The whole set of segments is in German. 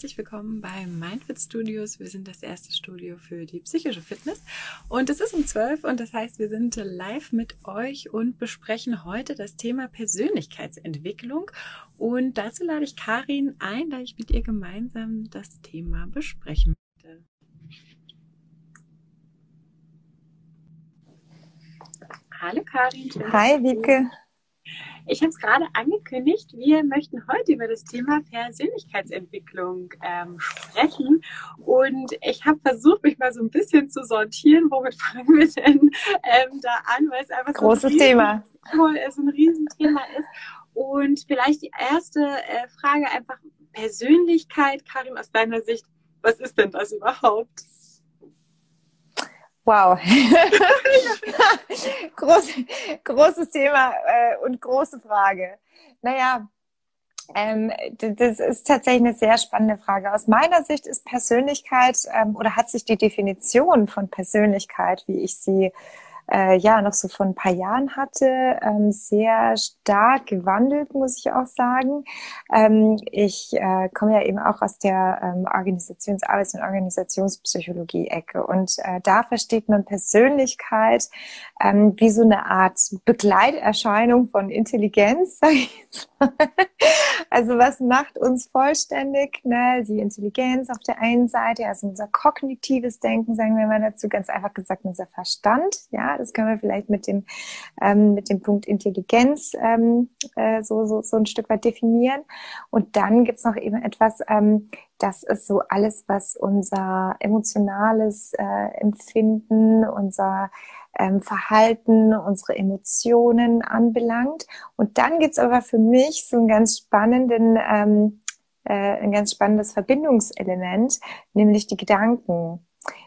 herzlich willkommen bei Mindfit Studios. Wir sind das erste Studio für die psychische Fitness und es ist um 12 und das heißt, wir sind live mit euch und besprechen heute das Thema Persönlichkeitsentwicklung und dazu lade ich Karin ein, da ich mit ihr gemeinsam das Thema besprechen möchte. Hallo Karin. Hi Wiebke. Ich habe es gerade angekündigt, wir möchten heute über das Thema Persönlichkeitsentwicklung ähm, sprechen. Und ich habe versucht, mich mal so ein bisschen zu sortieren, womit fangen wir denn ähm, da an, weil es einfach Großes so ein, Riesen, Thema. Cool, so ein Riesenthema ist. Und vielleicht die erste äh, Frage einfach Persönlichkeit, Karin, aus deiner Sicht, was ist denn das überhaupt? Wow. Groß, großes Thema äh, und große Frage. Naja, ähm, das ist tatsächlich eine sehr spannende Frage. Aus meiner Sicht ist Persönlichkeit ähm, oder hat sich die Definition von Persönlichkeit, wie ich sie äh, ja noch so vor ein paar Jahren hatte, ähm, sehr stark gewandelt, muss ich auch sagen. Ähm, ich äh, komme ja eben auch aus der ähm, Organisationsarbeits- und Organisationspsychologie-Ecke und äh, da versteht man Persönlichkeit ähm, wie so eine Art Begleiterscheinung von Intelligenz, sag ich jetzt mal. Also was macht uns vollständig? Ne? Die Intelligenz auf der einen Seite, also unser kognitives Denken, sagen wir mal dazu, ganz einfach gesagt unser Verstand. Ja, das können wir vielleicht mit dem ähm, mit dem Punkt Intelligenz ähm, äh, so, so so ein Stück weit definieren. Und dann gibt's noch eben etwas, ähm, das ist so alles, was unser emotionales äh, Empfinden, unser ähm, Verhalten, unsere Emotionen anbelangt. Und dann gibt's aber für mich so einen ganz spannenden, ähm, äh, ein ganz spannendes Verbindungselement, nämlich die Gedanken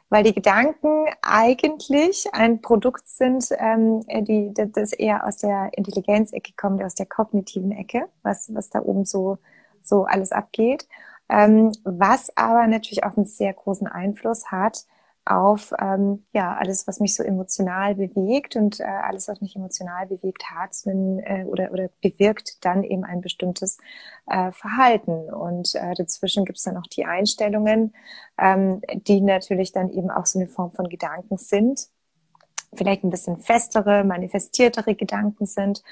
weil die Gedanken eigentlich ein Produkt sind, ähm, die das eher aus der Intelligenzecke kommt, aus der kognitiven Ecke, was was da oben so so alles abgeht, ähm, was aber natürlich auch einen sehr großen Einfluss hat auf ähm, ja alles, was mich so emotional bewegt und äh, alles, was mich emotional bewegt hat, wenn, äh, oder oder bewirkt dann eben ein bestimmtes äh, Verhalten. Und äh, dazwischen gibt es dann auch die Einstellungen, ähm, die natürlich dann eben auch so eine Form von Gedanken sind, vielleicht ein bisschen festere, manifestiertere Gedanken sind.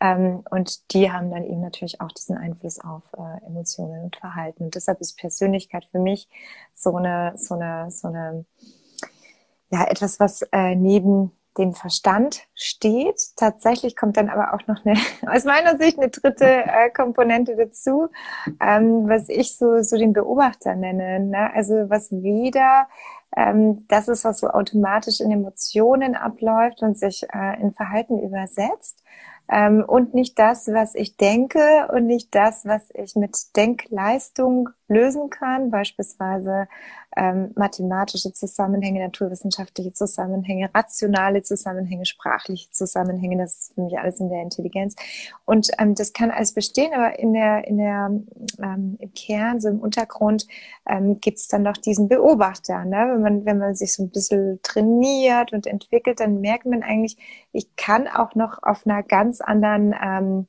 Ähm, und die haben dann eben natürlich auch diesen Einfluss auf äh, Emotionen und Verhalten. Und deshalb ist Persönlichkeit für mich so eine, so eine, so eine ja, etwas, was äh, neben dem Verstand steht. Tatsächlich kommt dann aber auch noch eine, aus meiner Sicht eine dritte äh, Komponente dazu, ähm, was ich so, so den Beobachter nenne. Ne? Also was weder ähm, das ist, was so automatisch in Emotionen abläuft und sich äh, in Verhalten übersetzt, ähm, und nicht das, was ich denke und nicht das, was ich mit Denkleistung lösen kann, beispielsweise ähm, mathematische Zusammenhänge, naturwissenschaftliche Zusammenhänge, rationale Zusammenhänge, sprachliche Zusammenhänge, das ist für mich alles in der Intelligenz. Und ähm, das kann alles bestehen, aber in der, in der, ähm, im Kern, so im Untergrund, ähm, gibt es dann noch diesen Beobachter. Ne? Wenn, man, wenn man sich so ein bisschen trainiert und entwickelt, dann merkt man eigentlich, ich kann auch noch auf einer ganz anderen ähm,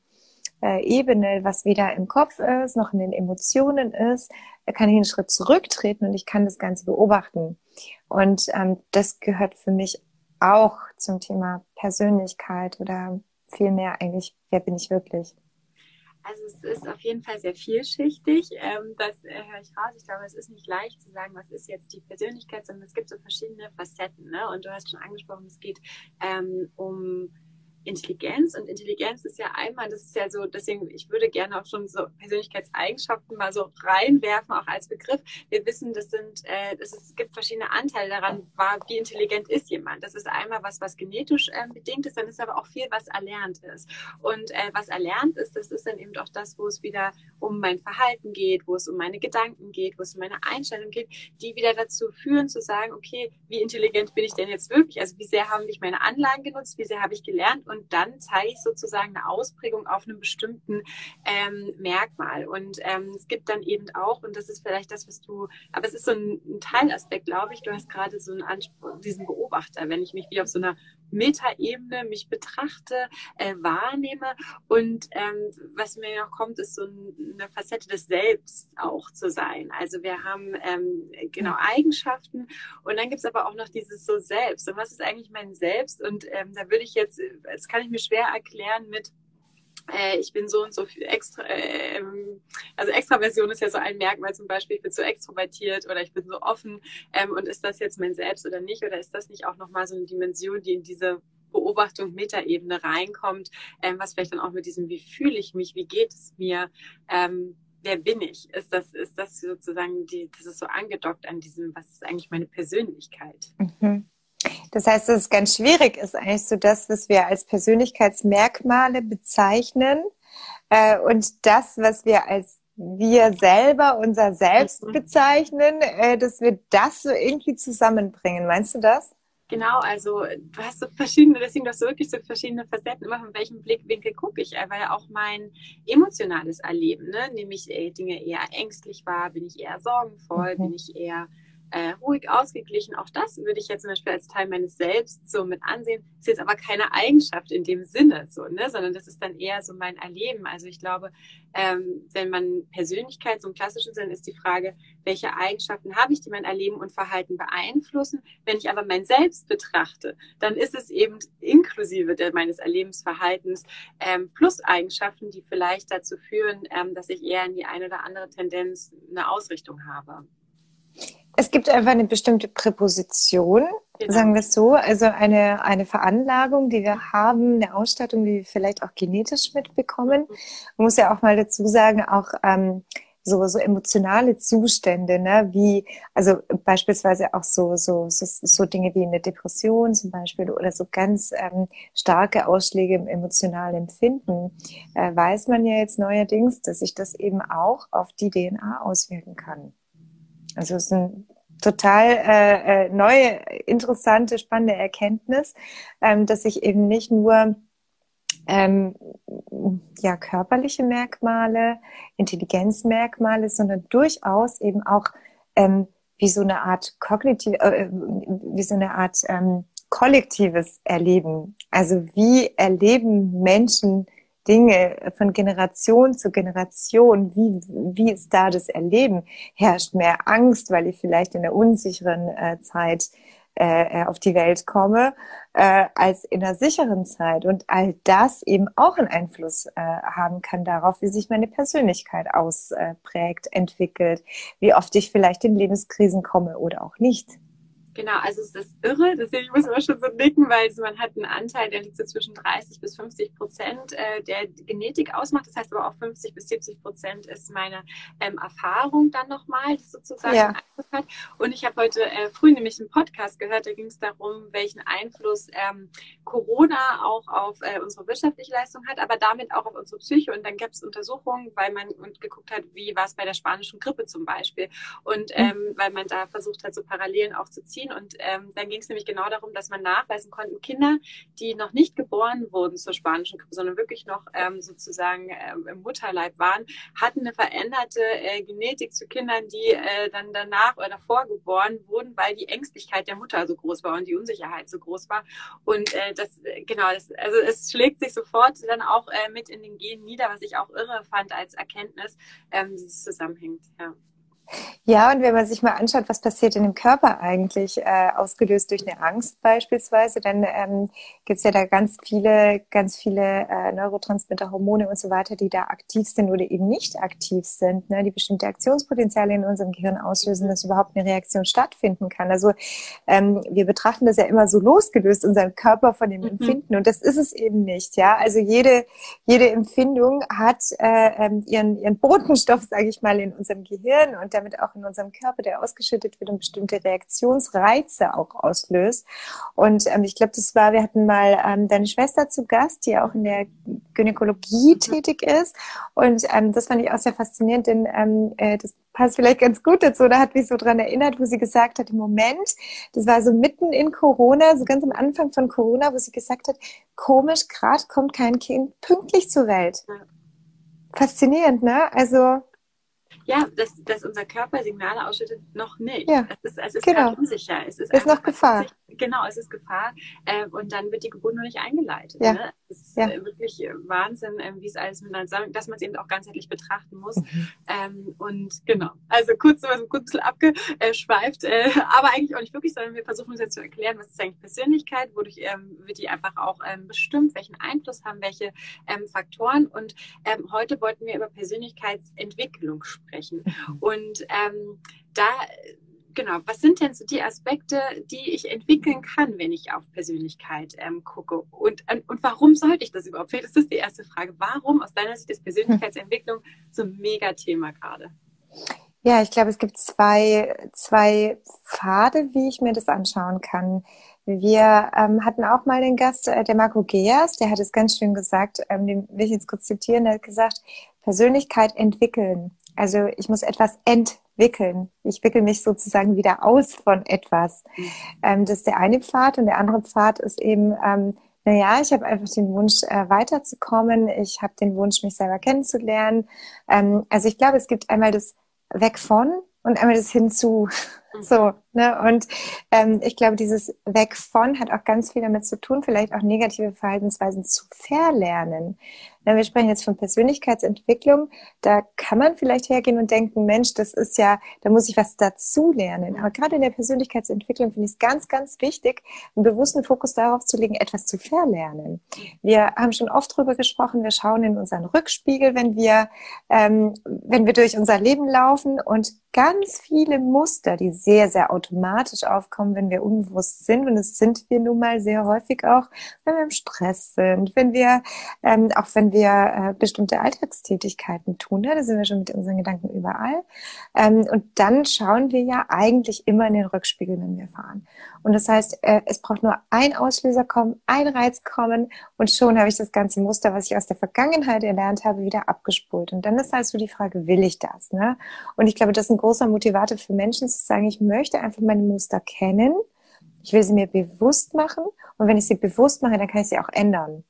äh, Ebene, was weder im Kopf ist, noch in den Emotionen ist, kann ich einen Schritt zurücktreten und ich kann das Ganze beobachten. Und ähm, das gehört für mich auch zum Thema Persönlichkeit oder vielmehr eigentlich, wer bin ich wirklich? Also es ist auf jeden Fall sehr vielschichtig. Ähm, das äh, höre ich raus. Ich glaube, es ist nicht leicht zu sagen, was ist jetzt die Persönlichkeit, sondern es gibt so verschiedene Facetten. Ne? Und du hast schon angesprochen, es geht ähm, um Intelligenz. Und Intelligenz ist ja einmal, das ist ja so, deswegen, ich würde gerne auch schon so Persönlichkeitseigenschaften mal so reinwerfen, auch als Begriff. Wir wissen, das sind, äh, das ist, es gibt verschiedene Anteile daran, war, wie intelligent ist jemand. Das ist einmal was, was genetisch äh, bedingt ist, dann ist aber auch viel, was erlernt ist. Und äh, was erlernt ist, das ist dann eben auch das, wo es wieder um mein Verhalten geht, wo es um meine Gedanken geht, wo es um meine Einstellung geht, die wieder dazu führen, zu sagen, okay, wie intelligent bin ich denn jetzt wirklich? Also wie sehr haben mich meine Anlagen genutzt, wie sehr habe ich gelernt und dann zeige ich sozusagen eine Ausprägung auf einem bestimmten ähm, Merkmal. Und ähm, es gibt dann eben auch, und das ist vielleicht das, was du, aber es ist so ein, ein Teilaspekt, glaube ich, du hast gerade so einen Anspruch, diesen Beobachter, wenn ich mich wie auf so einer Metaebene mich betrachte, äh, wahrnehme und ähm, was mir noch kommt, ist so eine Facette des Selbst auch zu sein. Also wir haben ähm, genau Eigenschaften und dann gibt es aber auch noch dieses so Selbst. Und was ist eigentlich mein Selbst? Und ähm, da würde ich jetzt, das kann ich mir schwer erklären mit äh, ich bin so und so viel extra, äh, ähm, also Extraversion ist ja so ein Merkmal zum Beispiel, ich bin so extrovertiert oder ich bin so offen ähm, und ist das jetzt mein Selbst oder nicht oder ist das nicht auch nochmal so eine Dimension, die in diese Beobachtung Metaebene reinkommt, ähm, was vielleicht dann auch mit diesem, wie fühle ich mich, wie geht es mir, ähm, wer bin ich? Ist das, ist das sozusagen die, das ist so angedockt an diesem, was ist eigentlich meine Persönlichkeit? Mhm. Das heißt, dass es ganz schwierig ist, eigentlich so das, was wir als Persönlichkeitsmerkmale bezeichnen äh, und das, was wir als wir selber, unser Selbst mhm. bezeichnen, äh, dass wir das so irgendwie zusammenbringen. Meinst du das? Genau, also du hast so verschiedene, deswegen hast du wirklich so verschiedene Facetten, immer von welchem Blickwinkel gucke ich, weil auch mein emotionales Erleben, ne, nämlich äh, Dinge eher ängstlich war, bin ich eher sorgenvoll, mhm. bin ich eher äh, ruhig, ausgeglichen. Auch das würde ich jetzt zum Beispiel als Teil meines Selbst so mit ansehen. Ist jetzt aber keine Eigenschaft in dem Sinne, so, ne, sondern das ist dann eher so mein Erleben. Also ich glaube, ähm, wenn man Persönlichkeit so im klassischen Sinn ist die Frage, welche Eigenschaften habe ich, die mein Erleben und Verhalten beeinflussen. Wenn ich aber mein Selbst betrachte, dann ist es eben inklusive der, meines Erlebensverhaltens ähm, plus Eigenschaften, die vielleicht dazu führen, ähm, dass ich eher in die eine oder andere Tendenz eine Ausrichtung habe. Es gibt einfach eine bestimmte Präposition, genau. sagen wir es so, also eine, eine Veranlagung, die wir haben, eine Ausstattung, die wir vielleicht auch genetisch mitbekommen. Man muss ja auch mal dazu sagen, auch ähm, so, so emotionale Zustände, ne, wie, also beispielsweise auch so, so, so, so Dinge wie eine Depression zum Beispiel oder so ganz ähm, starke Ausschläge im emotionalen Empfinden, äh, weiß man ja jetzt neuerdings, dass sich das eben auch auf die DNA auswirken kann. Also es ist eine total äh, äh, neue, interessante, spannende Erkenntnis, ähm, dass sich eben nicht nur ähm, ja, körperliche Merkmale, Intelligenzmerkmale, sondern durchaus eben auch ähm, wie so eine Art kognitiv, äh, wie so eine Art ähm, kollektives Erleben. Also wie erleben Menschen Dinge von Generation zu Generation, wie, wie ist da das Erleben? Herrscht mehr Angst, weil ich vielleicht in einer unsicheren äh, Zeit äh, auf die Welt komme, äh, als in einer sicheren Zeit. Und all das eben auch einen Einfluss äh, haben kann darauf, wie sich meine Persönlichkeit ausprägt, entwickelt, wie oft ich vielleicht in Lebenskrisen komme oder auch nicht. Genau, also es ist irre, deswegen muss man schon so nicken, weil man hat einen Anteil, der liegt so zwischen 30 bis 50 Prozent äh, der Genetik ausmacht. Das heißt aber auch 50 bis 70 Prozent ist meine ähm, Erfahrung dann nochmal, die sozusagen ja. Einfluss hat. Und ich habe heute äh, früh nämlich einen Podcast gehört, da ging es darum, welchen Einfluss ähm, Corona auch auf äh, unsere wirtschaftliche Leistung hat, aber damit auch auf unsere Psyche. Und dann gab es Untersuchungen, weil man und geguckt hat, wie war es bei der spanischen Grippe zum Beispiel. Und mhm. ähm, weil man da versucht hat, so Parallelen auch zu ziehen. Und ähm, dann ging es nämlich genau darum, dass man nachweisen konnte, Kinder, die noch nicht geboren wurden zur spanischen Grippe, sondern wirklich noch ähm, sozusagen ähm, im Mutterleib waren, hatten eine veränderte äh, Genetik zu Kindern, die äh, dann danach oder davor geboren wurden, weil die Ängstlichkeit der Mutter so groß war und die Unsicherheit so groß war. Und äh, das, äh, genau, das, also es schlägt sich sofort dann auch äh, mit in den Genen nieder, was ich auch irre fand als Erkenntnis, ähm, dieses zusammenhängt. Ja. Ja, und wenn man sich mal anschaut, was passiert in dem Körper eigentlich, äh, ausgelöst durch eine Angst beispielsweise, dann ähm, gibt ja da ganz viele, ganz viele äh, Neurotransmitter, Hormone und so weiter, die da aktiv sind oder eben nicht aktiv sind, ne, die bestimmte Aktionspotenziale in unserem Gehirn auslösen, dass überhaupt eine Reaktion stattfinden kann. Also ähm, wir betrachten das ja immer so losgelöst, unseren Körper von dem mhm. Empfinden, und das ist es eben nicht. Ja, also jede jede Empfindung hat äh, ähm, ihren ihren Botenstoff, sage ich mal, in unserem Gehirn und damit auch in unserem Körper, der ausgeschüttet wird und bestimmte Reaktionsreize auch auslöst. Und ähm, ich glaube, das war, wir hatten mal ähm, deine Schwester zu Gast, die auch in der Gynäkologie mhm. tätig ist. Und ähm, das fand ich auch sehr faszinierend, denn ähm, äh, das passt vielleicht ganz gut dazu. Da hat mich so dran erinnert, wo sie gesagt hat, im Moment, das war so mitten in Corona, so ganz am Anfang von Corona, wo sie gesagt hat, komisch, gerade kommt kein Kind pünktlich zur Welt. Faszinierend, ne? Also ja, dass, dass unser Körper Signale ausschüttet, noch nicht. Ja, es ist, es ist genau. unsicher. Es ist, ist noch Gefahr. Genau, es ist Gefahr. Äh, und dann wird die Geburt noch nicht eingeleitet. Ja. Ne? Es ist ja. äh, wirklich äh, Wahnsinn, äh, wie es alles miteinander zusammen, dass man es eben auch ganzheitlich betrachten muss. Mhm. Ähm, und genau, also kurz, also kurz ein bisschen abgeschweift, äh, aber eigentlich auch nicht wirklich, sondern wir versuchen uns jetzt zu erklären, was ist eigentlich Persönlichkeit, wodurch ähm, wird die einfach auch ähm, bestimmt, welchen Einfluss haben welche ähm, Faktoren. Und ähm, heute wollten wir über Persönlichkeitsentwicklung sprechen. Mhm. Und ähm, da genau, was sind denn so die Aspekte, die ich entwickeln kann, wenn ich auf Persönlichkeit ähm, gucke? Und, und warum sollte ich das überhaupt? Vielleicht ist das die erste Frage. Warum aus deiner Sicht ist Persönlichkeitsentwicklung so ein Mega-Thema gerade? Ja, ich glaube, es gibt zwei, zwei Pfade, wie ich mir das anschauen kann. Wir ähm, hatten auch mal den Gast, äh, der Marco Geas, der hat es ganz schön gesagt, ähm, den will ich jetzt kurz zitieren, der hat gesagt, Persönlichkeit entwickeln. Also ich muss etwas entwickeln wickeln. Ich wickel mich sozusagen wieder aus von etwas. Mhm. Ähm, das ist der eine Pfad und der andere Pfad ist eben, ähm, naja, ich habe einfach den Wunsch, äh, weiterzukommen. Ich habe den Wunsch, mich selber kennenzulernen. Ähm, also ich glaube, es gibt einmal das Weg von und einmal das Hinzu. So, ne? Und ähm, ich glaube, dieses Weg von hat auch ganz viel damit zu tun, vielleicht auch negative Verhaltensweisen zu verlernen. Na, wir sprechen jetzt von Persönlichkeitsentwicklung. Da kann man vielleicht hergehen und denken, Mensch, das ist ja, da muss ich was dazu lernen. Aber gerade in der Persönlichkeitsentwicklung finde ich es ganz, ganz wichtig, einen bewussten Fokus darauf zu legen, etwas zu verlernen. Wir haben schon oft darüber gesprochen, wir schauen in unseren Rückspiegel, wenn wir, ähm, wenn wir durch unser Leben laufen und ganz viele Muster, die sehr, sehr automatisch aufkommen, wenn wir unbewusst sind. Und es sind wir nun mal sehr häufig auch, wenn wir im Stress sind, wenn wir, ähm, auch wenn wir äh, bestimmte Alltagstätigkeiten tun. Ne? Da sind wir schon mit unseren Gedanken überall. Ähm, und dann schauen wir ja eigentlich immer in den Rückspiegel, wenn wir fahren. Und das heißt, äh, es braucht nur ein Auslöser kommen, ein Reiz kommen und schon habe ich das ganze Muster, was ich aus der Vergangenheit erlernt habe, wieder abgespult. Und dann ist halt so die Frage, will ich das? Ne? Und ich glaube, das ist ein großer Motivator für Menschen zu sagen, ich möchte einfach meine Muster kennen. Ich will sie mir bewusst machen. Und wenn ich sie bewusst mache, dann kann ich sie auch ändern.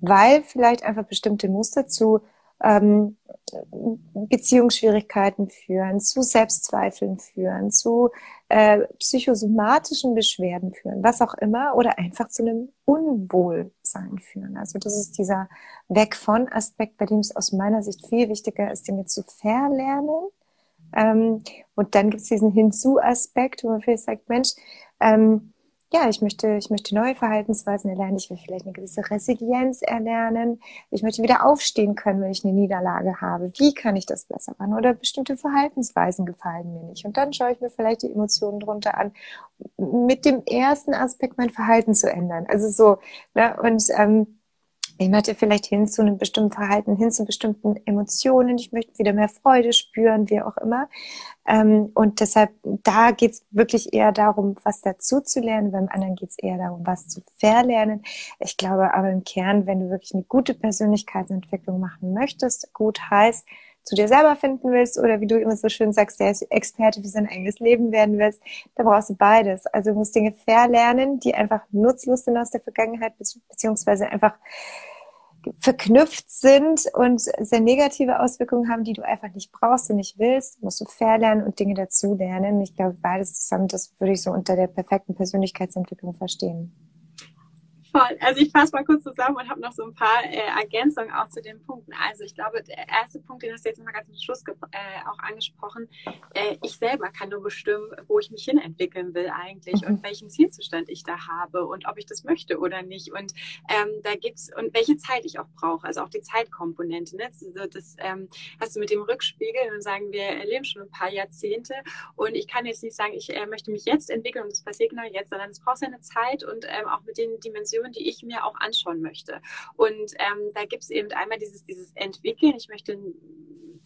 Weil vielleicht einfach bestimmte Muster zu ähm, Beziehungsschwierigkeiten führen, zu Selbstzweifeln führen, zu äh, psychosomatischen Beschwerden führen, was auch immer, oder einfach zu einem Unwohlsein führen. Also das ist dieser Weg von Aspekt, bei dem es aus meiner Sicht viel wichtiger ist, Dinge zu verlernen. Ähm, und dann gibt es diesen Hinzu-Aspekt, wo man vielleicht sagt, Mensch, ähm, ja, ich möchte, ich möchte neue Verhaltensweisen erlernen. Ich will vielleicht eine gewisse Resilienz erlernen. Ich möchte wieder aufstehen können, wenn ich eine Niederlage habe. Wie kann ich das besser machen? Oder bestimmte Verhaltensweisen gefallen mir nicht. Und dann schaue ich mir vielleicht die Emotionen drunter an, mit dem ersten Aspekt mein Verhalten zu ändern. Also so, ne? und ähm, ich möchte vielleicht hin zu einem bestimmten Verhalten, hin zu bestimmten Emotionen. Ich möchte wieder mehr Freude spüren, wie auch immer. Ähm, und deshalb, da geht es wirklich eher darum, was dazu zu lernen. Beim anderen geht es eher darum, was zu verlernen. Ich glaube aber im Kern, wenn du wirklich eine gute Persönlichkeitsentwicklung machen möchtest, gut heißt, zu dir selber finden willst oder wie du immer so schön sagst, der Experte für sein eigenes Leben werden willst, da brauchst du beides. Also du musst Dinge verlernen, die einfach nutzlos sind aus der Vergangenheit, beziehungsweise einfach verknüpft sind und sehr negative Auswirkungen haben, die du einfach nicht brauchst und nicht willst, musst du verlernen und Dinge dazulernen. Ich glaube, beides zusammen, das würde ich so unter der perfekten Persönlichkeitsentwicklung verstehen. Voll. Also ich fasse mal kurz zusammen und habe noch so ein paar äh, Ergänzungen auch zu den Punkten. Also ich glaube, der erste Punkt, den hast du jetzt mal ganz zum Schluss äh, auch angesprochen, äh, ich selber kann nur bestimmen, wo ich mich hin entwickeln will eigentlich mhm. und welchen Zielzustand ich da habe und ob ich das möchte oder nicht. Und ähm, da gibt's und welche Zeit ich auch brauche, also auch die Zeitkomponente. Ne? Also das ähm, hast du mit dem Rückspiegel und sagen, wir erleben schon ein paar Jahrzehnte und ich kann jetzt nicht sagen, ich äh, möchte mich jetzt entwickeln und das passiert genau jetzt, sondern es braucht seine Zeit und ähm, auch mit den Dimensionen Version, die ich mir auch anschauen möchte. Und ähm, da gibt es eben einmal dieses, dieses Entwickeln. Ich möchte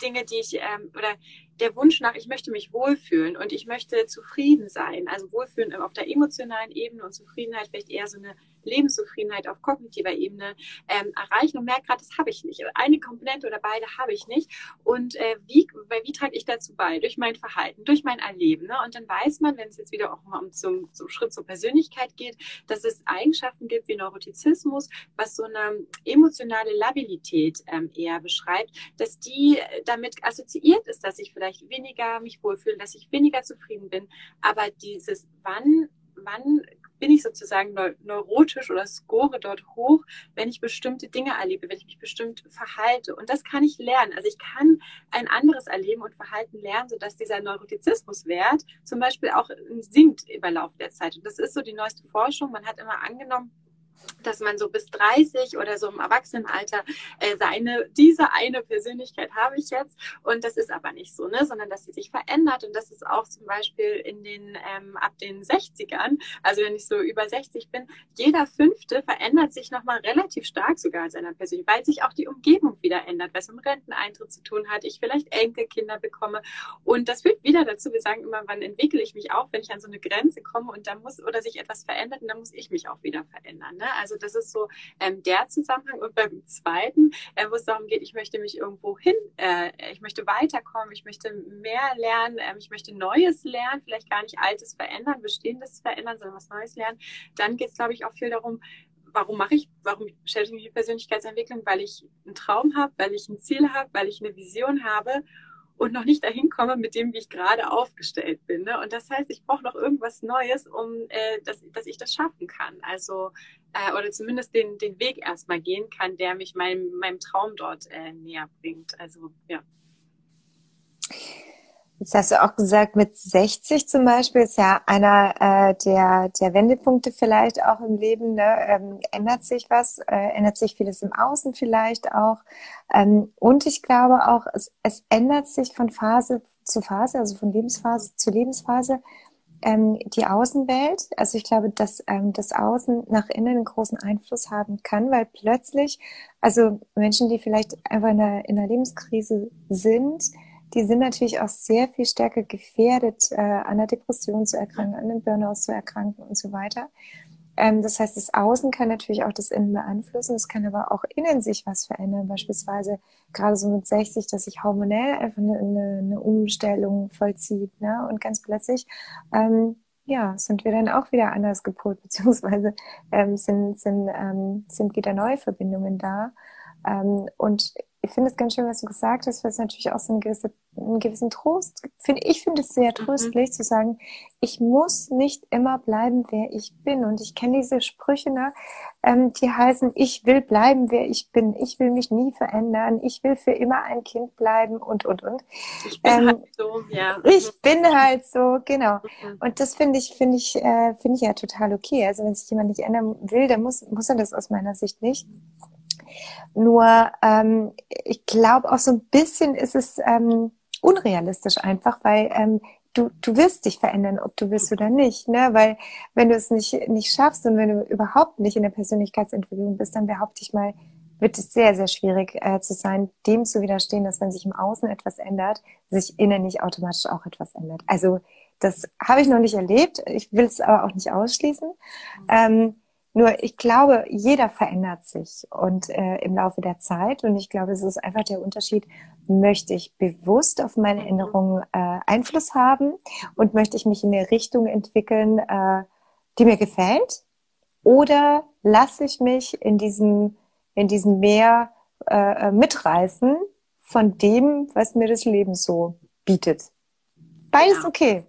Dinge, die ich, ähm, oder der Wunsch nach, ich möchte mich wohlfühlen und ich möchte zufrieden sein. Also wohlfühlen auf der emotionalen Ebene und Zufriedenheit vielleicht eher so eine Lebenszufriedenheit auf kognitiver Ebene ähm, erreichen und merke gerade, das habe ich nicht. Eine Komponente oder beide habe ich nicht. Und äh, wie, wie trage ich dazu bei? Durch mein Verhalten, durch mein Erleben. Ne? Und dann weiß man, wenn es jetzt wieder auch mal um zum, zum Schritt zur Persönlichkeit geht, dass es Eigenschaften gibt wie Neurotizismus, was so eine emotionale Labilität ähm, eher beschreibt, dass die damit assoziiert ist, dass ich vielleicht weniger mich wohlfühle, dass ich weniger zufrieden bin. Aber dieses wann wann bin ich sozusagen neurotisch oder score dort hoch, wenn ich bestimmte Dinge erlebe, wenn ich mich bestimmt verhalte. Und das kann ich lernen. Also ich kann ein anderes Erleben und Verhalten lernen, sodass dieser Neurotizismuswert zum Beispiel auch sinkt über Lauf der Zeit. Und das ist so die neueste Forschung. Man hat immer angenommen, dass man so bis 30 oder so im Erwachsenenalter äh, seine, diese eine Persönlichkeit habe ich jetzt. Und das ist aber nicht so, ne, sondern dass sie sich verändert. Und das ist auch zum Beispiel in den, ähm, ab den 60ern, also wenn ich so über 60 bin, jeder Fünfte verändert sich nochmal relativ stark sogar in seiner Persönlichkeit, weil sich auch die Umgebung wieder ändert, was mit dem Renteneintritt zu tun hat, ich vielleicht Enkelkinder bekomme. Und das führt wieder dazu, wir sagen immer, wann entwickle ich mich auch, wenn ich an so eine Grenze komme und da muss oder sich etwas verändert und dann muss ich mich auch wieder verändern, ne? Also das ist so ähm, der Zusammenhang. Und beim zweiten, äh, wo es darum geht, ich möchte mich irgendwo hin, äh, ich möchte weiterkommen, ich möchte mehr lernen, äh, ich möchte Neues lernen, vielleicht gar nicht Altes verändern, Bestehendes verändern, sondern was Neues lernen. Dann geht es, glaube ich, auch viel darum, warum mache ich, warum beschäftige ich mich mit Persönlichkeitsentwicklung? Weil ich einen Traum habe, weil ich ein Ziel habe, weil ich eine Vision habe und noch nicht dahin komme mit dem, wie ich gerade aufgestellt bin. Ne? Und das heißt, ich brauche noch irgendwas Neues, um äh, dass, dass ich das schaffen kann. Also äh, oder zumindest den, den Weg erstmal gehen kann, der mich meinem, meinem Traum dort äh, näher bringt. Also ja. Jetzt hast du auch gesagt, mit 60 zum Beispiel ist ja einer äh, der, der Wendepunkte vielleicht auch im Leben. Ne? Ähm, ändert sich was, äh, ändert sich vieles im Außen vielleicht auch. Ähm, und ich glaube auch, es, es ändert sich von Phase zu Phase, also von Lebensphase zu Lebensphase, ähm, die Außenwelt. Also ich glaube, dass ähm, das Außen nach innen einen großen Einfluss haben kann, weil plötzlich, also Menschen, die vielleicht einfach in einer, in einer Lebenskrise sind, die sind natürlich auch sehr viel stärker gefährdet, äh, an einer Depression zu erkranken, an einem Burnout zu erkranken und so weiter. Ähm, das heißt, das Außen kann natürlich auch das Innen beeinflussen, es kann aber auch innen sich was verändern. Beispielsweise gerade so mit 60, dass sich hormonell einfach eine, eine, eine Umstellung vollzieht. Ne? Und ganz plötzlich ähm, ja, sind wir dann auch wieder anders gepolt, beziehungsweise ähm, sind, sind, ähm, sind wieder neue Verbindungen da. Ähm, und ich finde es ganz schön, was du gesagt hast, weil es natürlich auch so einen gewissen, einen gewissen Trost finde. Ich finde es sehr mhm. tröstlich mhm. zu sagen, ich muss nicht immer bleiben, wer ich bin. Und ich kenne diese Sprüche, ne, ähm, die heißen, ich will bleiben, wer ich bin. Ich will mich nie verändern. Ich will für immer ein Kind bleiben und, und, und. Ich bin ähm, halt so, ja. Ich bin halt so, genau. Mhm. Und das finde ich, finde ich, äh, finde ich ja total okay. Also wenn sich jemand nicht ändern will, dann muss, muss er das aus meiner Sicht nicht. Nur ähm, ich glaube auch so ein bisschen ist es ähm, unrealistisch einfach, weil ähm, du, du wirst dich verändern, ob du willst oder nicht. Ne? Weil wenn du es nicht, nicht schaffst und wenn du überhaupt nicht in der Persönlichkeitsentwicklung bist, dann behaupte ich mal, wird es sehr, sehr schwierig äh, zu sein, dem zu widerstehen, dass wenn sich im Außen etwas ändert, sich innen nicht automatisch auch etwas ändert. Also das habe ich noch nicht erlebt. Ich will es aber auch nicht ausschließen. Mhm. Ähm, nur ich glaube, jeder verändert sich und äh, im Laufe der Zeit. Und ich glaube, es ist einfach der Unterschied, möchte ich bewusst auf meine Erinnerungen äh, Einfluss haben und möchte ich mich in eine Richtung entwickeln, äh, die mir gefällt? Oder lasse ich mich in diesem, in diesem Meer äh, mitreißen von dem, was mir das Leben so bietet? Beides ja. okay.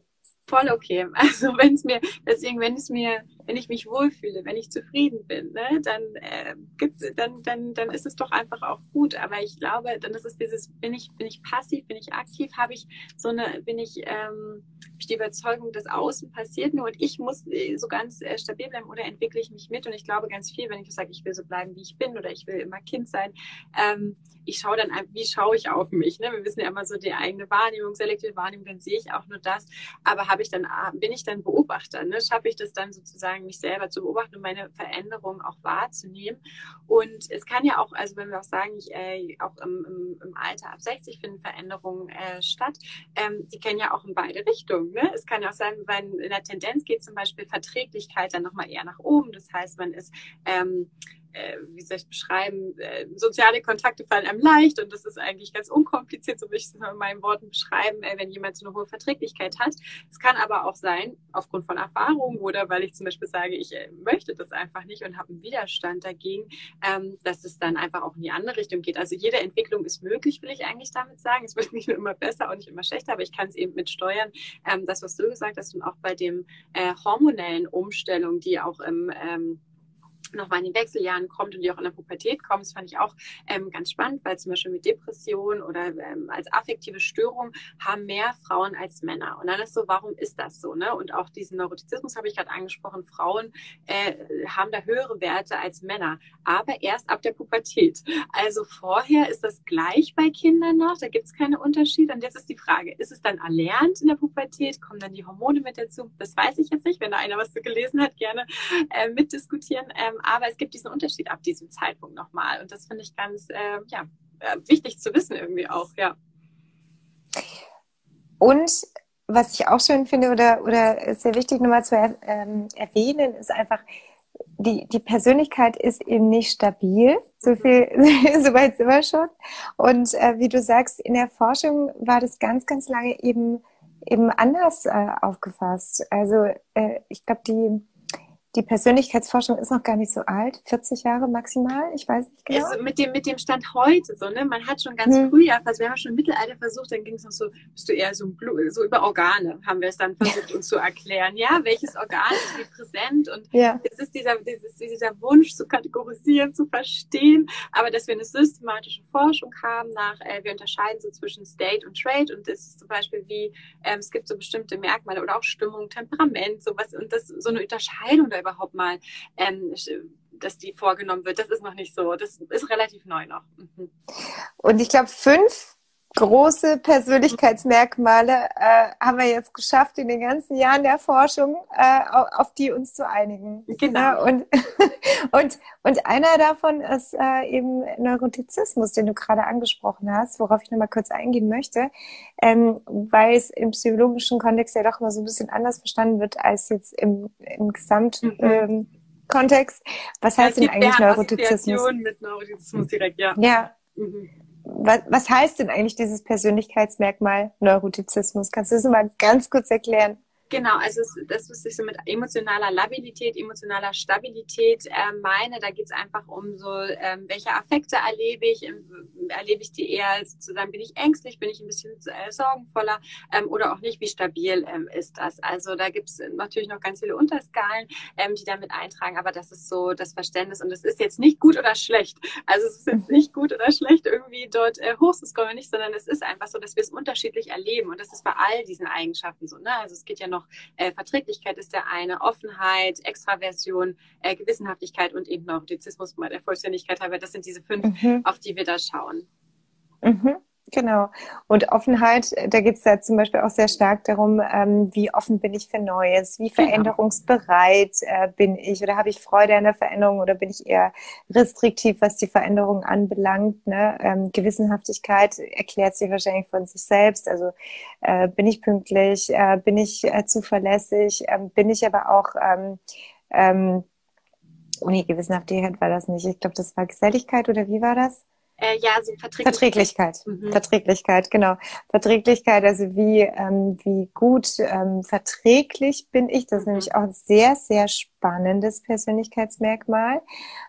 Voll okay. Also wenn es mir, deswegen, wenn es mir wenn ich mich wohlfühle, wenn ich zufrieden bin, ne, dann äh, gibt's, dann, dann, dann ist es doch einfach auch gut. Aber ich glaube, dann ist es dieses, bin ich, bin ich passiv, bin ich aktiv, habe ich so eine, bin ich, ähm, ich die Überzeugung, dass außen passiert nur und ich muss äh, so ganz äh, stabil bleiben oder entwickle ich mich mit. Und ich glaube ganz viel, wenn ich sage, ich will so bleiben, wie ich bin oder ich will immer Kind sein, ähm, ich schaue dann, wie schaue ich auf mich? Ne? Wir wissen ja immer so die eigene Wahrnehmung, selektive Wahrnehmung, dann sehe ich auch nur das. Aber habe ich dann, bin ich dann Beobachter? Ne? Schaffe ich das dann sozusagen sozusagen mich selber zu beobachten und meine Veränderungen auch wahrzunehmen. Und es kann ja auch, also wenn wir auch sagen, ich, äh, auch im, im, im, Alter ab 60 finden Veränderungen äh, statt, ähm, die kennen ja auch in beide Richtungen. Ne? Es kann ja auch sein, wenn in der Tendenz geht zum Beispiel Verträglichkeit dann nochmal eher nach oben. Das heißt, man ist ähm, äh, wie soll ich beschreiben, äh, soziale Kontakte fallen einem leicht und das ist eigentlich ganz unkompliziert, so würde ich es in meinen Worten beschreiben, äh, wenn jemand so eine hohe Verträglichkeit hat. Es kann aber auch sein, aufgrund von Erfahrungen oder weil ich zum Beispiel sage, ich äh, möchte das einfach nicht und habe einen Widerstand dagegen, ähm, dass es dann einfach auch in die andere Richtung geht. Also jede Entwicklung ist möglich, will ich eigentlich damit sagen. Es wird nicht immer besser und nicht immer schlechter, aber ich kann es eben mit steuern. Ähm, das, was du gesagt hast und auch bei dem äh, hormonellen Umstellung, die auch im ähm, nochmal in den Wechseljahren kommt und die auch in der Pubertät kommt. Das fand ich auch ähm, ganz spannend, weil zum Beispiel mit Depression oder ähm, als affektive Störung haben mehr Frauen als Männer. Und dann ist so, warum ist das so? Ne? Und auch diesen Neurotizismus habe ich gerade angesprochen. Frauen äh, haben da höhere Werte als Männer, aber erst ab der Pubertät. Also vorher ist das gleich bei Kindern noch, da gibt es keine Unterschiede. Und jetzt ist die Frage, ist es dann erlernt in der Pubertät? Kommen dann die Hormone mit dazu? Das weiß ich jetzt nicht. Wenn da einer was zu gelesen hat, gerne äh, mitdiskutieren. Ähm, aber es gibt diesen Unterschied ab diesem Zeitpunkt nochmal. Und das finde ich ganz äh, ja, wichtig zu wissen irgendwie auch, ja. Und was ich auch schön finde oder, oder sehr wichtig nochmal zu er, ähm, erwähnen, ist einfach, die, die Persönlichkeit ist eben nicht stabil. So viel, so weit sind wir schon. Und äh, wie du sagst, in der Forschung war das ganz, ganz lange eben, eben anders äh, aufgefasst. Also äh, ich glaube, die, die Persönlichkeitsforschung ist noch gar nicht so alt, 40 Jahre maximal, ich weiß nicht genau. Also mit dem, mit dem Stand heute, so, ne? Man hat schon ganz hm. früh, ja, also wir haben schon im Mittelalter versucht, dann ging es noch so, bist du eher so, so über Organe, haben wir es dann versucht, uns zu erklären. Ja, welches Organ ist wie präsent und ja. es ist dieser, dieses, dieser Wunsch zu kategorisieren, zu verstehen, aber dass wir eine systematische Forschung haben nach, äh, wir unterscheiden so zwischen State und Trade und das ist zum Beispiel wie, ähm, es gibt so bestimmte Merkmale oder auch Stimmung, Temperament, sowas und das, so eine Unterscheidung da überhaupt mal, ähm, dass die vorgenommen wird. Das ist noch nicht so. Das ist relativ neu noch. Mhm. Und ich glaube, fünf große Persönlichkeitsmerkmale äh, haben wir jetzt geschafft in den ganzen Jahren der Forschung, äh, auf die uns zu einigen. Genau. Und, und, und einer davon ist äh, eben Neurotizismus, den du gerade angesprochen hast, worauf ich nochmal kurz eingehen möchte, ähm, weil es im psychologischen Kontext ja doch mal so ein bisschen anders verstanden wird als jetzt im, im Gesamt. Mhm. Ähm, Kontext. Was heißt denn eigentlich Neurotizismus? mit Neurotizismus direkt, ja. Ja. Mhm was, was heißt denn eigentlich dieses Persönlichkeitsmerkmal Neurotizismus? Kannst du das mal ganz kurz erklären? Genau, also das, was ich so mit emotionaler Labilität, emotionaler Stabilität äh, meine, da geht es einfach um so, ähm, welche Affekte erlebe ich, ähm, erlebe ich die eher sozusagen, bin ich ängstlich, bin ich ein bisschen äh, sorgenvoller ähm, oder auch nicht, wie stabil ähm, ist das. Also da gibt es natürlich noch ganz viele Unterskalen, ähm, die damit eintragen, aber das ist so das Verständnis und es ist jetzt nicht gut oder schlecht. Also es ist jetzt nicht gut oder schlecht, irgendwie dort äh, hoch zu scrollen, nicht, sondern es ist einfach so, dass wir es unterschiedlich erleben und das ist bei all diesen Eigenschaften so. Ne? Also es geht ja noch noch äh, Verträglichkeit ist der eine, Offenheit, Extraversion, äh, Gewissenhaftigkeit und eben Neurotizismus bei der Vollständigkeit halber. Das sind diese fünf, mhm. auf die wir da schauen. Mhm. Genau. Und Offenheit, da geht es da zum Beispiel auch sehr stark darum, ähm, wie offen bin ich für Neues, wie genau. veränderungsbereit äh, bin ich oder habe ich Freude an der Veränderung oder bin ich eher restriktiv, was die Veränderung anbelangt. Ne? Ähm, Gewissenhaftigkeit erklärt sich wahrscheinlich von sich selbst. Also äh, bin ich pünktlich, äh, bin ich äh, zuverlässig, ähm, bin ich aber auch ähm, ähm, oh nee, Gewissenhaftigkeit war das nicht. Ich glaube, das war Geselligkeit oder wie war das? Äh, ja, so Verträglichkeit. Verträglichkeit, mhm. Verträglichkeit, genau. Verträglichkeit, also wie, ähm, wie gut ähm, verträglich bin ich. Das ist mhm. nämlich auch ein sehr, sehr spannendes Persönlichkeitsmerkmal,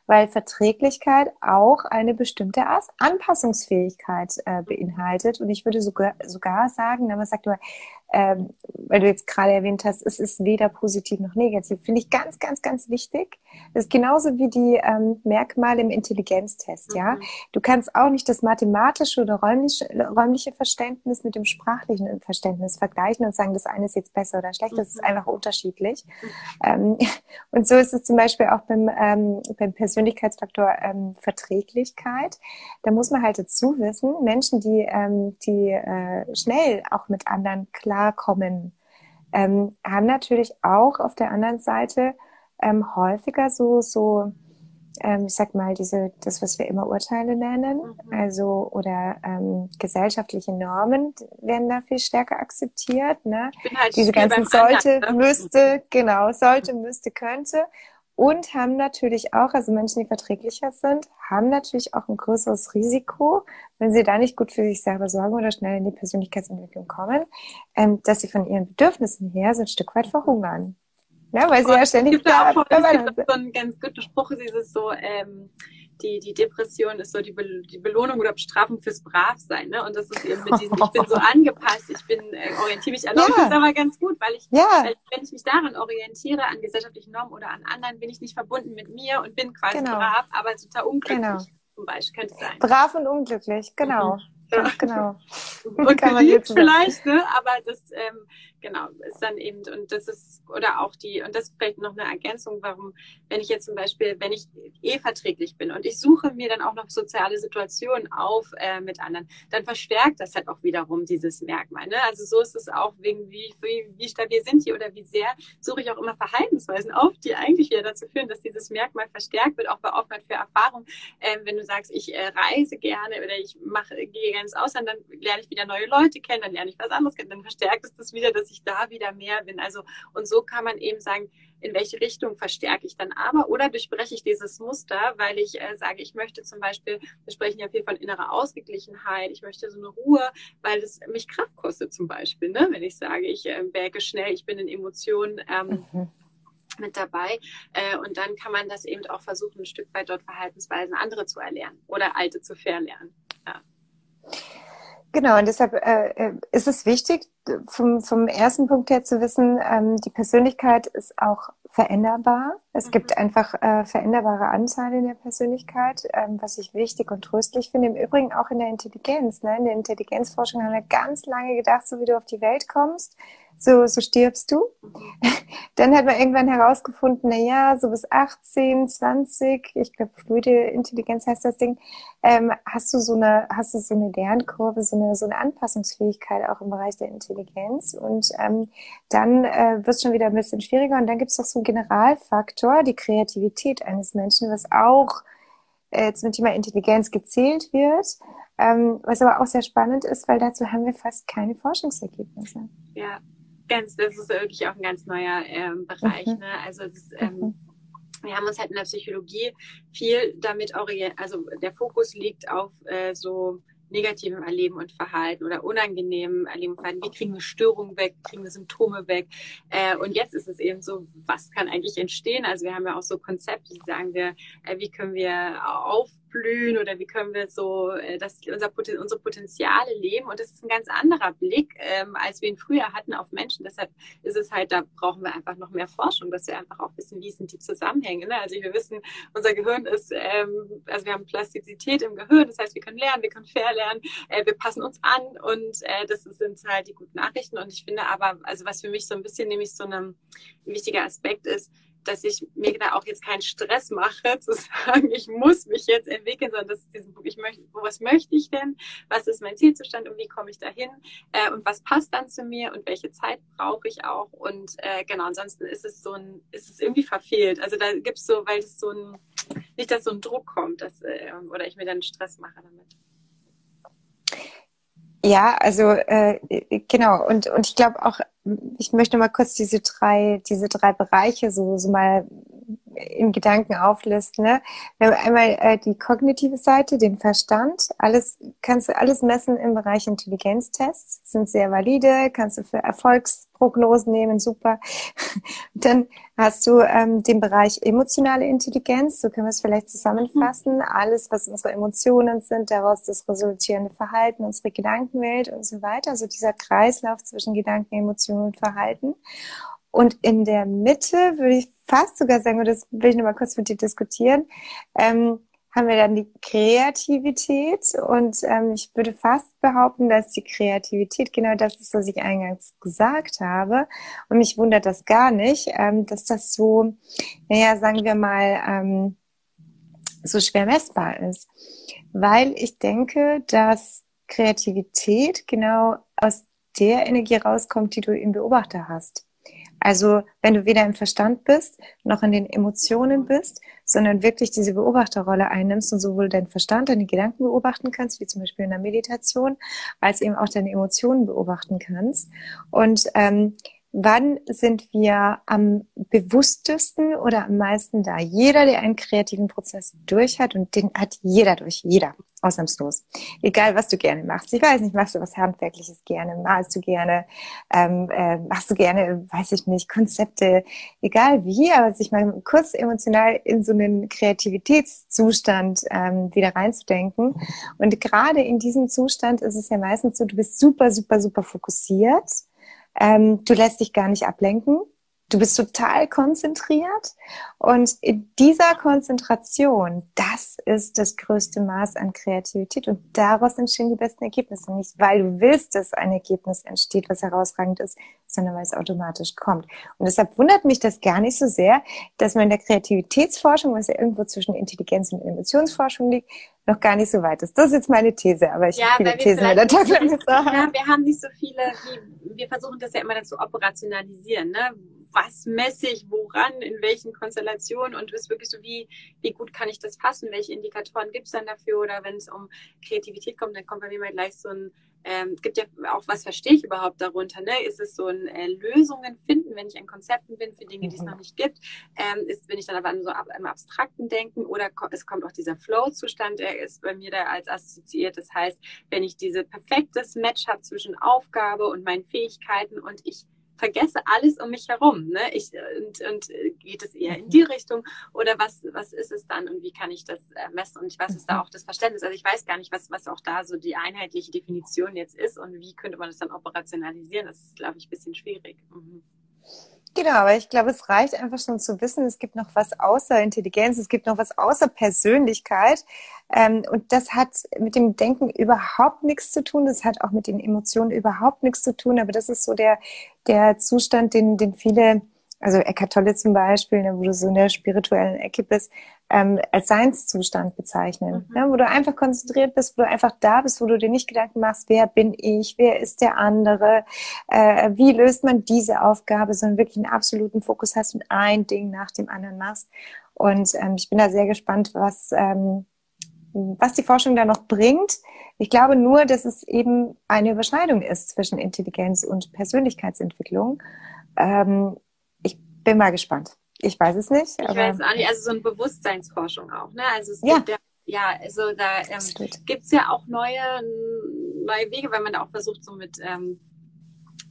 weil Verträglichkeit auch eine bestimmte Anpassungsfähigkeit äh, beinhaltet. Und ich würde sogar, sogar sagen, man sagt immer, ähm, weil du jetzt gerade erwähnt hast, es ist weder positiv noch negativ, finde ich ganz, ganz, ganz wichtig. Das ist genauso wie die ähm, Merkmale im Intelligenztest, mhm. ja. Du kannst auch nicht das mathematische oder räumliche, räumliche Verständnis mit dem sprachlichen Verständnis vergleichen und sagen, das eine ist jetzt besser oder schlechter, das ist mhm. einfach unterschiedlich. Mhm. Ähm, und so ist es zum Beispiel auch beim, ähm, beim Persönlichkeitsfaktor ähm, Verträglichkeit. Da muss man halt dazu wissen, Menschen, die, ähm, die äh, schnell auch mit anderen klar klarkommen, ähm, haben natürlich auch auf der anderen Seite ähm, häufiger so, so, ähm, ich sag mal, diese, das, was wir immer Urteile nennen, mhm. also oder ähm, gesellschaftliche Normen werden da viel stärker akzeptiert. Ne? Halt diese ganzen sollte, anderen, ne? müsste, genau, sollte, müsste, könnte und haben natürlich auch, also Menschen, die verträglicher sind, haben natürlich auch ein größeres Risiko, wenn sie da nicht gut für sich selber sorgen oder schnell in die Persönlichkeitsentwicklung kommen, ähm, dass sie von ihren Bedürfnissen her so ein Stück weit verhungern. Ja, weil sie ja ständig da. Es gibt so einen ganz guten Spruch, dieses so, ähm, die, die Depression ist so die, Be die Belohnung oder Bestrafung fürs Bravsein. Ne? Und das ist eben mit diesem, ich bin so angepasst, ich bin, äh, orientiere mich an Normen, ja. ist aber ganz gut, weil ich, ja. weil, wenn ich mich daran orientiere, an gesellschaftlichen Normen oder an anderen, bin ich nicht verbunden mit mir und bin quasi genau. brav, aber total unglücklich. Genau. Zum Beispiel könnte sein. Brav und unglücklich, genau. Mhm. Ganz genau. Und Kann man jetzt vielleicht, ne? aber das ähm, genau ist dann eben und das ist oder auch die und das ist vielleicht noch eine Ergänzung, warum wenn ich jetzt zum Beispiel wenn ich eh verträglich bin und ich suche mir dann auch noch soziale Situationen auf äh, mit anderen, dann verstärkt das halt auch wiederum dieses Merkmal. Ne? Also so ist es auch wegen wie, wie wie stabil sind die oder wie sehr suche ich auch immer Verhaltensweisen auf, die eigentlich wieder dazu führen, dass dieses Merkmal verstärkt wird, auch bei Offenheit für Erfahrung. Ähm, wenn du sagst, ich äh, reise gerne oder ich mache gehe gerne ins Ausland, dann lerne ich wieder neue Leute kennen, dann lerne ich was anderes kennen, dann verstärkt es das wieder, dass ich da wieder mehr bin. Also, und so kann man eben sagen, in welche Richtung verstärke ich dann aber oder durchbreche ich dieses Muster, weil ich äh, sage, ich möchte zum Beispiel, wir sprechen ja viel von innerer Ausgeglichenheit, ich möchte so eine Ruhe, weil es mich Kraft kostet zum Beispiel, ne? wenn ich sage, ich äh, wäge schnell, ich bin in Emotionen. Ähm, mhm mit dabei. Äh, und dann kann man das eben auch versuchen, ein Stück weit dort Verhaltensweisen andere zu erlernen oder alte zu verlernen. Ja. Genau, und deshalb äh, äh, ist es wichtig, vom, vom ersten Punkt her zu wissen, ähm, die Persönlichkeit ist auch veränderbar. Es mhm. gibt einfach äh, veränderbare Anteile in der Persönlichkeit, ähm, was ich wichtig und tröstlich finde. Im Übrigen auch in der Intelligenz. Ne? In der Intelligenzforschung haben wir ganz lange gedacht, so wie du auf die Welt kommst, so, so stirbst du. Dann hat man irgendwann herausgefunden, na ja, so bis 18, 20, ich glaube, fluide Intelligenz heißt das Ding, ähm, hast du so eine, hast du so eine Lernkurve, so eine, so eine Anpassungsfähigkeit auch im Bereich der Intelligenz. Und ähm, dann äh, wird es schon wieder ein bisschen schwieriger. Und dann gibt es noch so einen Generalfaktor, die Kreativität eines Menschen, was auch äh, zum Thema Intelligenz gezählt wird. Ähm, was aber auch sehr spannend ist, weil dazu haben wir fast keine Forschungsergebnisse. Ja, ganz, das ist wirklich auch ein ganz neuer ähm, Bereich. Mhm. Ne? Also das, ähm, mhm. wir haben uns halt in der Psychologie viel damit orientiert, also der Fokus liegt auf äh, so negativem Erleben und Verhalten oder unangenehmem Erleben und Verhalten. Wie kriegen wir Störungen weg? Kriegen wir Symptome weg? Äh, und jetzt ist es eben so, was kann eigentlich entstehen? Also wir haben ja auch so Konzepte, die sagen wir, äh, wie können wir auf aufblühen oder wie können wir so äh, das, unser, unsere Potenziale leben. Und das ist ein ganz anderer Blick, ähm, als wir ihn früher hatten auf Menschen. Deshalb ist es halt, da brauchen wir einfach noch mehr Forschung, dass wir einfach auch wissen, wie sind die Zusammenhänge. Ne? Also wir wissen, unser Gehirn ist, ähm, also wir haben Plastizität im Gehirn, das heißt, wir können lernen, wir können verlernen, äh, wir passen uns an und äh, das sind halt die guten Nachrichten. Und ich finde aber, also was für mich so ein bisschen nämlich so ein, ein wichtiger Aspekt ist, dass ich mir da auch jetzt keinen Stress mache, zu sagen, ich muss mich jetzt entwickeln, sondern dass diesen ich möchte, was möchte ich denn? Was ist mein Zielzustand und wie komme ich dahin? Äh, und was passt dann zu mir und welche Zeit brauche ich auch? Und äh, genau, ansonsten ist es so ein, ist es irgendwie verfehlt. Also da gibt es so, weil es so ein, nicht, dass so ein Druck kommt, dass, äh, oder ich mir dann Stress mache damit. Ja, also äh, genau. Und und ich glaube auch, ich möchte mal kurz diese drei diese drei Bereiche so so mal in Gedanken auflisten. Ne? Wir haben einmal äh, die kognitive Seite, den Verstand. Alles kannst du alles messen im Bereich Intelligenztests, sind sehr valide, kannst du für Erfolgsprognosen nehmen, super. Dann hast du ähm, den Bereich emotionale Intelligenz, so können wir es vielleicht zusammenfassen. Mhm. Alles, was unsere Emotionen sind, daraus das resultierende Verhalten, unsere Gedankenwelt und so weiter. Also dieser Kreislauf zwischen Gedanken, Emotionen und Verhalten. Und in der Mitte würde ich fast sogar sagen, und das will ich nochmal kurz mit dir diskutieren, ähm, haben wir dann die Kreativität und ähm, ich würde fast behaupten, dass die Kreativität genau das ist, was ich eingangs gesagt habe. Und mich wundert das gar nicht, ähm, dass das so, naja, sagen wir mal, ähm, so schwer messbar ist. Weil ich denke, dass Kreativität genau aus der Energie rauskommt, die du im Beobachter hast. Also wenn du weder im Verstand bist, noch in den Emotionen bist, sondern wirklich diese Beobachterrolle einnimmst und sowohl deinen Verstand, deine Gedanken beobachten kannst, wie zum Beispiel in der Meditation, als eben auch deine Emotionen beobachten kannst. Und ähm, Wann sind wir am bewusstesten oder am meisten da? Jeder, der einen kreativen Prozess durch hat, und den hat jeder durch, jeder, ausnahmslos. Egal, was du gerne machst. Ich weiß nicht, machst du was Handwerkliches gerne, malst du gerne, ähm, äh, machst du gerne, weiß ich nicht, Konzepte, egal wie, aber sich mal kurz emotional in so einen Kreativitätszustand ähm, wieder reinzudenken. Und gerade in diesem Zustand ist es ja meistens so, du bist super, super, super fokussiert ähm, du lässt dich gar nicht ablenken. Du bist total konzentriert und in dieser Konzentration, das ist das größte Maß an Kreativität und daraus entstehen die besten Ergebnisse. Nicht, weil du willst, dass ein Ergebnis entsteht, was herausragend ist, sondern weil es automatisch kommt. Und deshalb wundert mich das gar nicht so sehr, dass man in der Kreativitätsforschung, was ja irgendwo zwischen Intelligenz und Emotionsforschung liegt, noch gar nicht so weit ist. Das ist jetzt meine These, aber ich ja, habe viele Thesen in der Tag Ja, wir haben nicht so viele, wie, wir versuchen das ja immer dann zu operationalisieren, ne? was messe ich woran, in welchen Konstellationen und ist wirklich so, wie, wie gut kann ich das fassen, welche Indikatoren gibt es dann dafür oder wenn es um Kreativität kommt, dann kommt bei mir mal gleich so ein ähm, es gibt ja auch, was verstehe ich überhaupt darunter? Ne? Ist es so ein äh, Lösungen finden, wenn ich an Konzepten bin für Dinge, die es mhm. noch nicht gibt? Ähm, ist, bin ich dann aber an so ab, im abstrakten Denken oder ko es kommt auch dieser Flow-Zustand, der ist bei mir da als assoziiert. Das heißt, wenn ich diese perfektes Match habe zwischen Aufgabe und meinen Fähigkeiten und ich vergesse alles um mich herum. Ne? Ich, und, und äh, geht es eher in die Richtung oder was, was ist es dann und wie kann ich das äh, messen und was ist da auch das Verständnis? Also ich weiß gar nicht, was, was auch da so die einheitliche Definition jetzt ist und wie könnte man das dann operationalisieren. Das ist, glaube ich, ein bisschen schwierig. Mhm. Genau, aber ich glaube, es reicht einfach schon zu wissen, es gibt noch was außer Intelligenz, es gibt noch was außer Persönlichkeit. Ähm, und das hat mit dem Denken überhaupt nichts zu tun. Das hat auch mit den Emotionen überhaupt nichts zu tun. Aber das ist so der, der Zustand, den, den viele also Eckhart Tolle zum Beispiel, ne, wo du so in der spirituellen Ecke bist, ähm, als Seinszustand bezeichnen. Mhm. Ne, wo du einfach konzentriert bist, wo du einfach da bist, wo du dir nicht Gedanken machst, wer bin ich, wer ist der andere, äh, wie löst man diese Aufgabe, sondern wirklich einen absoluten Fokus hast und ein Ding nach dem anderen machst. Und ähm, ich bin da sehr gespannt, was, ähm, was die Forschung da noch bringt. Ich glaube nur, dass es eben eine Überschneidung ist zwischen Intelligenz und Persönlichkeitsentwicklung. Ähm, bin mal gespannt. Ich weiß es nicht. Ich weiß auch nicht. Also so eine Bewusstseinsforschung auch. Ne? Also es ja. gibt ja, ja, also da ähm, gibt es ja auch neue, neue Wege, weil man da auch versucht, so mit ähm,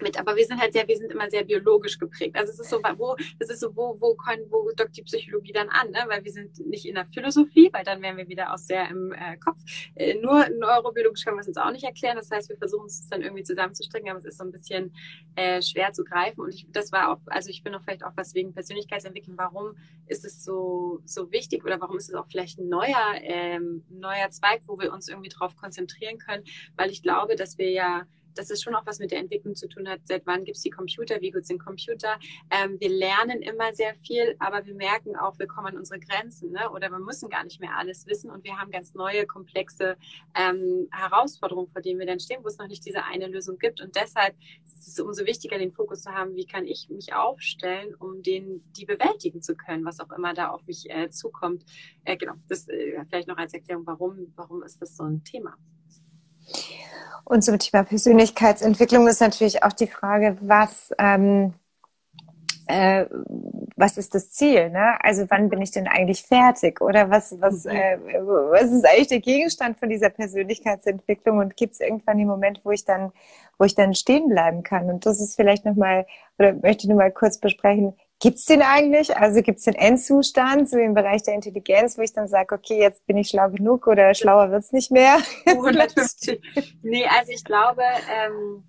mit. Aber wir sind halt sehr, wir sind immer sehr biologisch geprägt. Also es ist so, wo, das ist so, wo, wo, kann, wo dockt die Psychologie dann an, ne? Weil wir sind nicht in der Philosophie, weil dann wären wir wieder auch sehr im äh, Kopf. Äh, nur neurobiologisch können wir es uns auch nicht erklären. Das heißt, wir versuchen es dann irgendwie zusammenzustricken, aber es ist so ein bisschen äh, schwer zu greifen. Und ich, das war auch, also ich bin auch vielleicht auch was wegen Persönlichkeitsentwicklung. Warum ist es so, so wichtig oder warum ist es auch vielleicht ein neuer, ähm, neuer Zweig, wo wir uns irgendwie drauf konzentrieren können? Weil ich glaube, dass wir ja dass es schon auch was mit der Entwicklung zu tun hat. Seit wann gibt es die Computer? Wie gut sind Computer? Ähm, wir lernen immer sehr viel, aber wir merken auch, wir kommen an unsere Grenzen ne? oder wir müssen gar nicht mehr alles wissen und wir haben ganz neue, komplexe ähm, Herausforderungen, vor denen wir dann stehen, wo es noch nicht diese eine Lösung gibt. Und deshalb ist es umso wichtiger, den Fokus zu haben, wie kann ich mich aufstellen, um den, die bewältigen zu können, was auch immer da auf mich äh, zukommt. Äh, genau, das äh, vielleicht noch als Erklärung, warum, warum ist das so ein Thema? Und zum Thema Persönlichkeitsentwicklung ist natürlich auch die Frage, was, ähm, äh, was ist das Ziel? Ne? Also wann bin ich denn eigentlich fertig? Oder was, was, mhm. äh, was ist eigentlich der Gegenstand von dieser Persönlichkeitsentwicklung? Und gibt es irgendwann den Moment, wo ich dann, wo ich dann stehen bleiben kann? Und das ist vielleicht nochmal, oder möchte ich nur mal kurz besprechen, Gibt's den eigentlich? Also gibt's den Endzustand, so im Bereich der Intelligenz, wo ich dann sage, okay, jetzt bin ich schlau genug oder schlauer wird's nicht mehr? 150. nee, also ich glaube, ähm,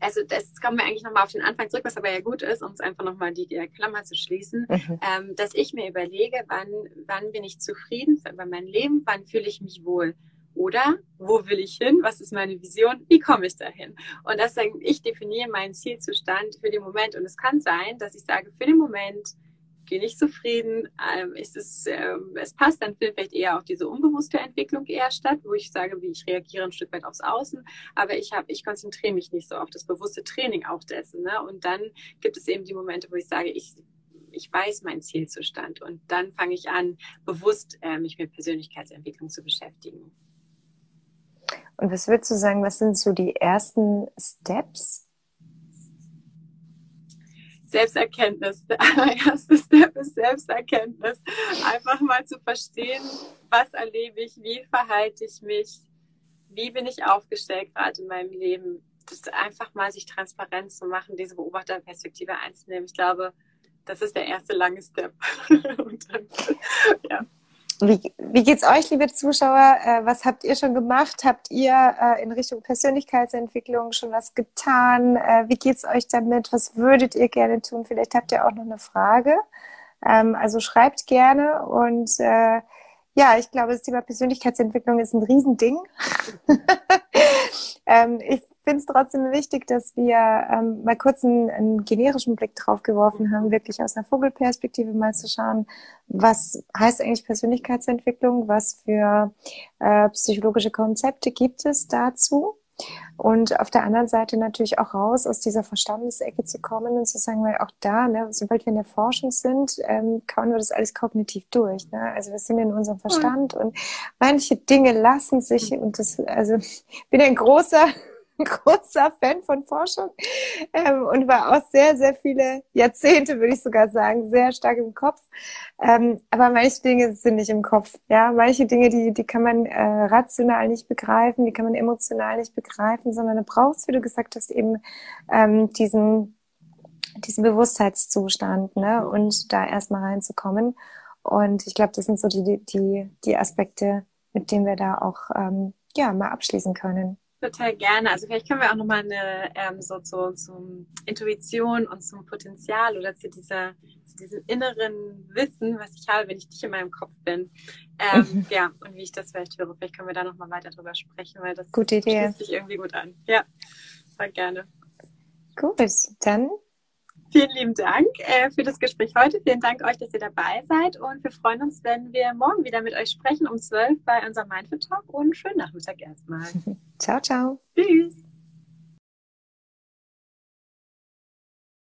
also das kommen wir eigentlich nochmal auf den Anfang zurück, was aber ja gut ist, um es einfach nochmal die, die Klammer zu schließen, mhm. ähm, dass ich mir überlege, wann, wann bin ich zufrieden über mein Leben, wann fühle ich mich wohl. Oder wo will ich hin? Was ist meine Vision? Wie komme ich dahin? Und das ich definiere meinen Zielzustand für den Moment. Und es kann sein, dass ich sage, für den Moment gehe nicht zufrieden, ähm, ist es, ähm, es passt, dann findet vielleicht eher auch diese unbewusste Entwicklung eher statt, wo ich sage, wie ich reagiere ein Stück weit aufs Außen, aber ich habe, ich konzentriere mich nicht so auf das bewusste Training auch dessen. Ne? Und dann gibt es eben die Momente, wo ich sage, ich ich weiß meinen Zielzustand und dann fange ich an, bewusst äh, mich mit Persönlichkeitsentwicklung zu beschäftigen. Und was würdest du sagen, was sind so die ersten Steps? Selbsterkenntnis. Der allererste Step ist Selbsterkenntnis. Einfach mal zu verstehen, was erlebe ich, wie verhalte ich mich, wie bin ich aufgestellt gerade in meinem Leben. Das einfach mal sich transparent zu machen, diese Beobachterperspektive einzunehmen. Ich glaube, das ist der erste lange Step. dann, ja. Wie, wie geht's euch, liebe Zuschauer? Äh, was habt ihr schon gemacht? Habt ihr äh, in Richtung Persönlichkeitsentwicklung schon was getan? Äh, wie geht's euch damit? Was würdet ihr gerne tun? Vielleicht habt ihr auch noch eine Frage. Ähm, also schreibt gerne und äh, ja, ich glaube, das Thema Persönlichkeitsentwicklung ist ein Riesending. ähm, ich finde es trotzdem wichtig, dass wir ähm, mal kurz einen, einen, generischen Blick drauf geworfen haben, wirklich aus einer Vogelperspektive mal zu schauen, was heißt eigentlich Persönlichkeitsentwicklung, was für äh, psychologische Konzepte gibt es dazu und auf der anderen Seite natürlich auch raus aus dieser Verstandesecke zu kommen und zu sagen, weil auch da, ne, sobald wir in der Forschung sind, ähm, kauen wir das alles kognitiv durch. Ne? Also wir sind in unserem Verstand und manche Dinge lassen sich, und das, also ich bin ein großer großer Fan von Forschung ähm, und war auch sehr, sehr viele Jahrzehnte, würde ich sogar sagen, sehr stark im Kopf. Ähm, aber manche Dinge sind nicht im Kopf. Ja, manche Dinge, die, die kann man äh, rational nicht begreifen, die kann man emotional nicht begreifen, sondern du brauchst, wie du gesagt hast, eben ähm, diesen, diesen Bewusstheitszustand, ne, und da erstmal reinzukommen. Und ich glaube, das sind so die, die, die Aspekte, mit denen wir da auch ähm, ja mal abschließen können. Total gerne. Also vielleicht können wir auch nochmal eine ähm, so, so zum Intuition und zum Potenzial oder zu dieser zu diesem inneren Wissen, was ich habe, wenn ich nicht in meinem Kopf bin. Ähm. Ja, und wie ich das vielleicht höre. Vielleicht können wir da nochmal weiter drüber sprechen, weil das Gute Idee. schließt sich irgendwie gut an. Ja, voll gerne. Gut, dann Vielen lieben Dank äh, für das Gespräch heute. Vielen Dank euch, dass ihr dabei seid. Und wir freuen uns, wenn wir morgen wieder mit euch sprechen um 12 bei unserem Mindful Talk. Und schönen Nachmittag erstmal. ciao, ciao. Tschüss.